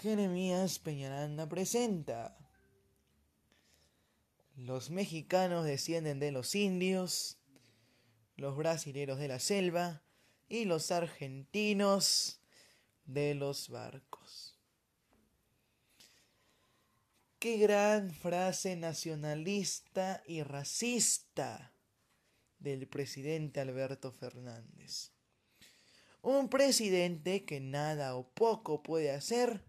Jeremías Peñaranda presenta. Los mexicanos descienden de los indios, los brasileros de la selva y los argentinos de los barcos. Qué gran frase nacionalista y racista del presidente Alberto Fernández. Un presidente que nada o poco puede hacer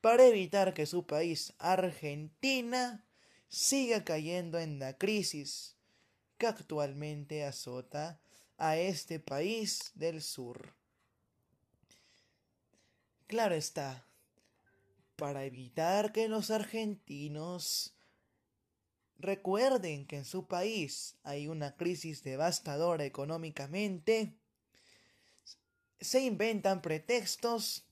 para evitar que su país, Argentina, siga cayendo en la crisis que actualmente azota a este país del sur. Claro está, para evitar que los argentinos recuerden que en su país hay una crisis devastadora económicamente, se inventan pretextos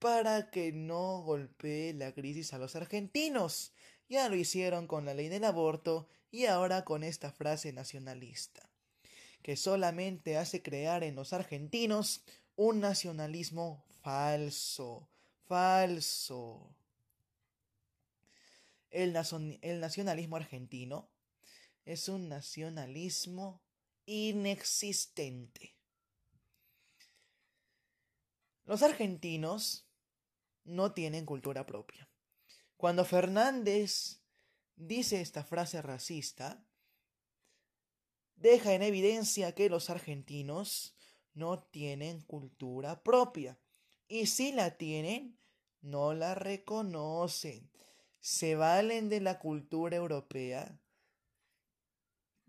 para que no golpee la crisis a los argentinos. Ya lo hicieron con la ley del aborto y ahora con esta frase nacionalista, que solamente hace crear en los argentinos un nacionalismo falso, falso. El, el nacionalismo argentino es un nacionalismo inexistente. Los argentinos no tienen cultura propia. Cuando Fernández dice esta frase racista, deja en evidencia que los argentinos no tienen cultura propia. Y si la tienen, no la reconocen. Se valen de la cultura europea,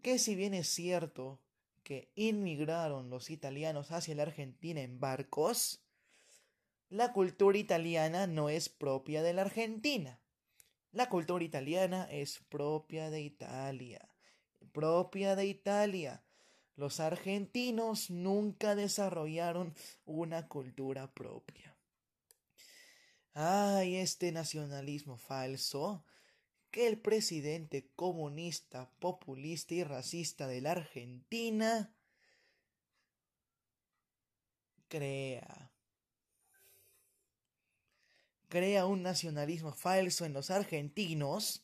que si bien es cierto que inmigraron los italianos hacia la Argentina en barcos, la cultura italiana no es propia de la Argentina. La cultura italiana es propia de Italia. Propia de Italia. Los argentinos nunca desarrollaron una cultura propia. Ay, este nacionalismo falso que el presidente comunista, populista y racista de la Argentina crea crea un nacionalismo falso en los argentinos,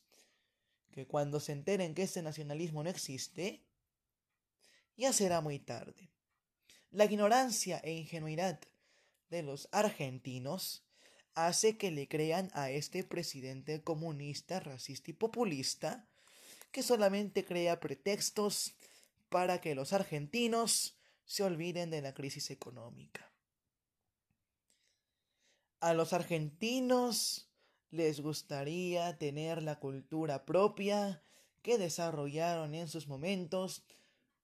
que cuando se enteren que ese nacionalismo no existe, ya será muy tarde. La ignorancia e ingenuidad de los argentinos hace que le crean a este presidente comunista, racista y populista, que solamente crea pretextos para que los argentinos se olviden de la crisis económica. A los argentinos les gustaría tener la cultura propia que desarrollaron en sus momentos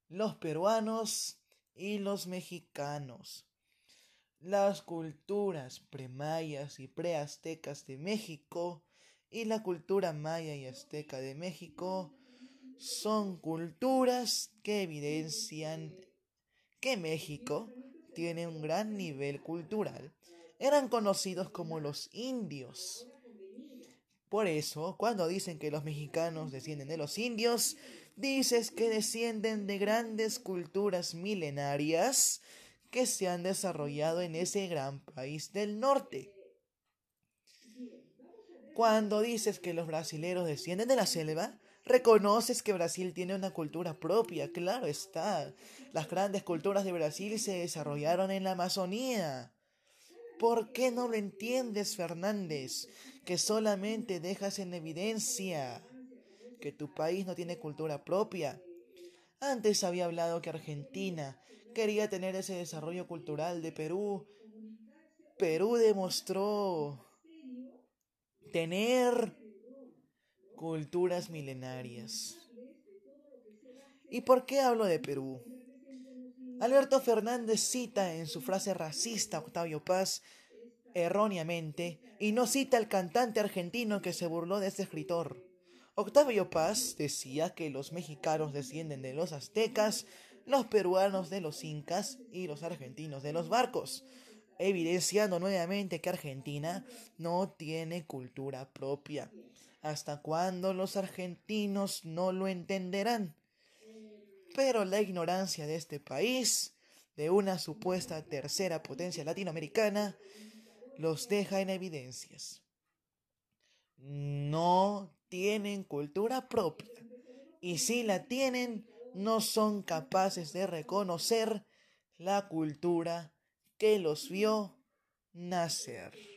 los peruanos y los mexicanos. Las culturas premayas y preaztecas de México y la cultura maya y azteca de México son culturas que evidencian que México tiene un gran nivel cultural eran conocidos como los indios. Por eso, cuando dicen que los mexicanos descienden de los indios, dices que descienden de grandes culturas milenarias que se han desarrollado en ese gran país del norte. Cuando dices que los brasileros descienden de la selva, reconoces que Brasil tiene una cultura propia, claro está. Las grandes culturas de Brasil se desarrollaron en la Amazonía. ¿Por qué no lo entiendes, Fernández? Que solamente dejas en evidencia que tu país no tiene cultura propia. Antes había hablado que Argentina quería tener ese desarrollo cultural de Perú. Perú demostró tener culturas milenarias. ¿Y por qué hablo de Perú? Alberto Fernández cita en su frase racista a Octavio Paz erróneamente y no cita al cantante argentino que se burló de este escritor. Octavio Paz decía que los mexicanos descienden de los aztecas, los peruanos de los incas y los argentinos de los barcos, evidenciando nuevamente que Argentina no tiene cultura propia. ¿Hasta cuándo los argentinos no lo entenderán? Pero la ignorancia de este país, de una supuesta tercera potencia latinoamericana, los deja en evidencias. No tienen cultura propia y si la tienen, no son capaces de reconocer la cultura que los vio nacer.